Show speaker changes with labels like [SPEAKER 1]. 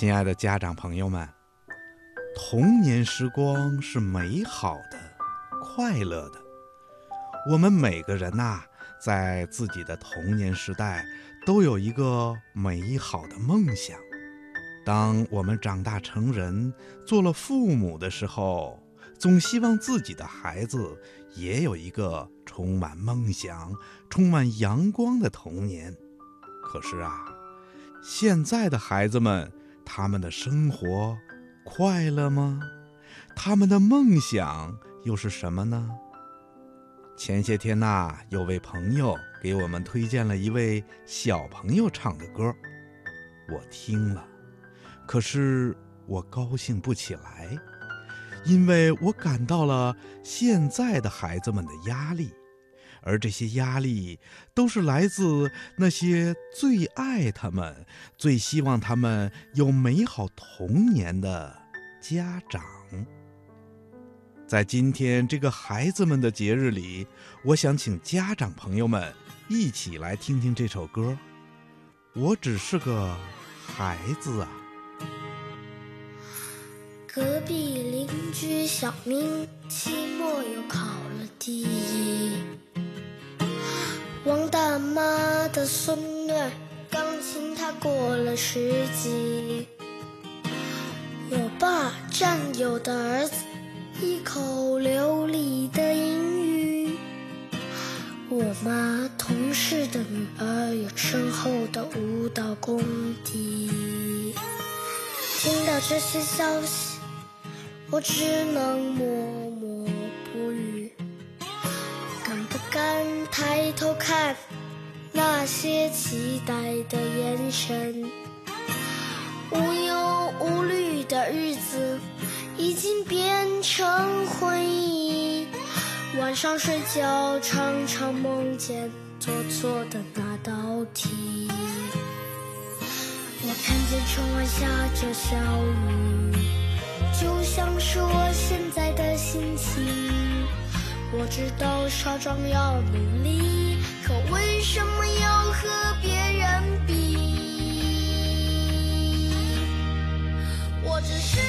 [SPEAKER 1] 亲爱的家长朋友们，童年时光是美好的、快乐的。我们每个人呐、在自己的童年时代都有一个美好的梦想。当我们长大成人，做了父母的时候，总希望自己的孩子也有一个充满梦想、充满阳光的童年。可是啊，现在的孩子们，他们的生活快乐吗？他们的梦想又是什么呢？前些天呐、有位朋友给我们推荐了一位小朋友唱的歌，我听了，可是我高兴不起来，因为我感到了现在的孩子们的压力，而这些压力都是来自那些最爱他们、最希望他们有美好童年的家长。在今天这个孩子们的节日里，我想请家长朋友们一起来听听这首歌。我只是个孩子啊。
[SPEAKER 2] 隔壁邻居小明期末又考了第一，王大妈的孙女儿钢琴她过了十级，我爸战友的儿子一口流利的英语，我妈同事的女儿有深厚的舞蹈功底。听到这些消息，我只能默默抬头看那些期待的眼神？无忧无虑的日子已经变成回忆，晚上睡觉常常梦见做错的那道题。我看见窗外下着小雨，就像是我现在的心。我知道少壮要努力可为什么要和别人比？我只是